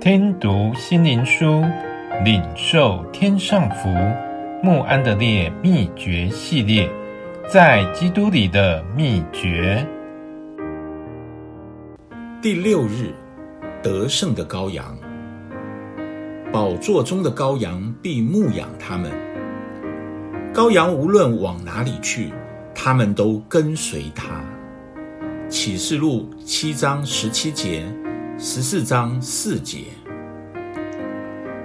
听读心灵书，领受天上福。穆安德烈秘诀系列，在基督里的秘诀。第六日，得胜的羔羊。宝座中的羔羊必牧养他们。羔羊无论往哪里去，他们都跟随他。启示录七章十七节，十四章四节。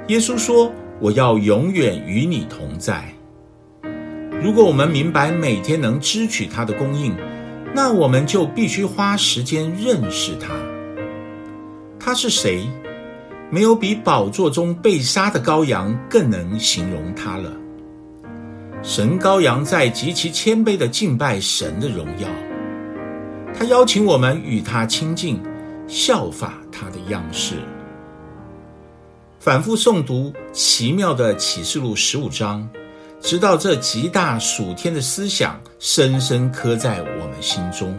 耶稣说：“我要永远与你同在。”如果我们明白每天能支取他的供应，那我们就必须花时间认识他。他是谁？没有比宝座中被杀的羔羊更能形容他了。神羔羊在极其谦卑地敬拜神的荣耀。他邀请我们与他亲近，效法他的样式。反复诵读奇妙的启示录十五章，直到这极大属天的思想深深刻在我们心中。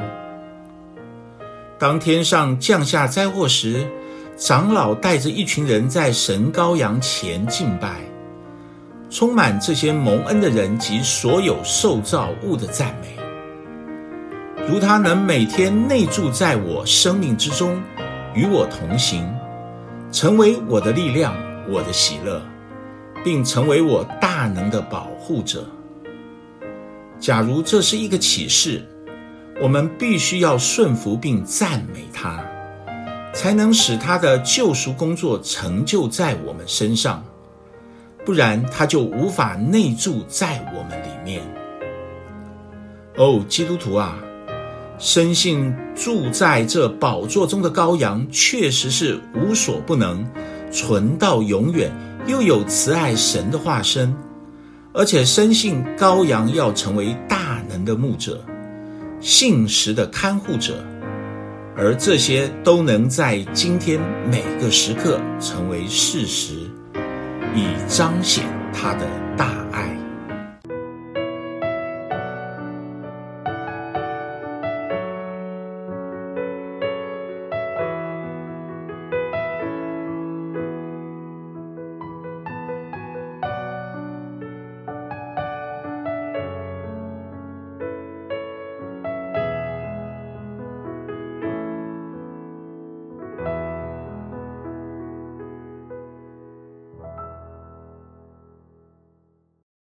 当天上降下灾祸时，长老带着一群人在神羔羊前敬拜，充满这些蒙恩的人及所有受造物的赞美。如他能每天内住在我生命之中，与我同行，成为我的力量、我的喜乐，并成为我大能的保护者。假如这是一个启示，我们必须要顺服并赞美他，才能使他的救赎工作成就在我们身上，不然他就无法内住在我们里面。哦，基督徒啊！深信住在这宝座中的羔羊确实是无所不能、存到永远又有慈爱神的化身，而且深信羔羊要成为大能的牧者、信实的看护者，而这些都能在今天每个时刻成为事实，以彰显他的大爱。